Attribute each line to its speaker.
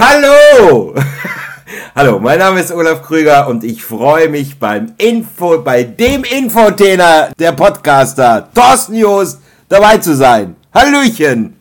Speaker 1: Hallo! Hallo, mein Name ist Olaf Krüger und ich freue mich beim Info, bei dem Infotainer der Podcaster, Thorsten Joost, dabei zu sein. Hallöchen!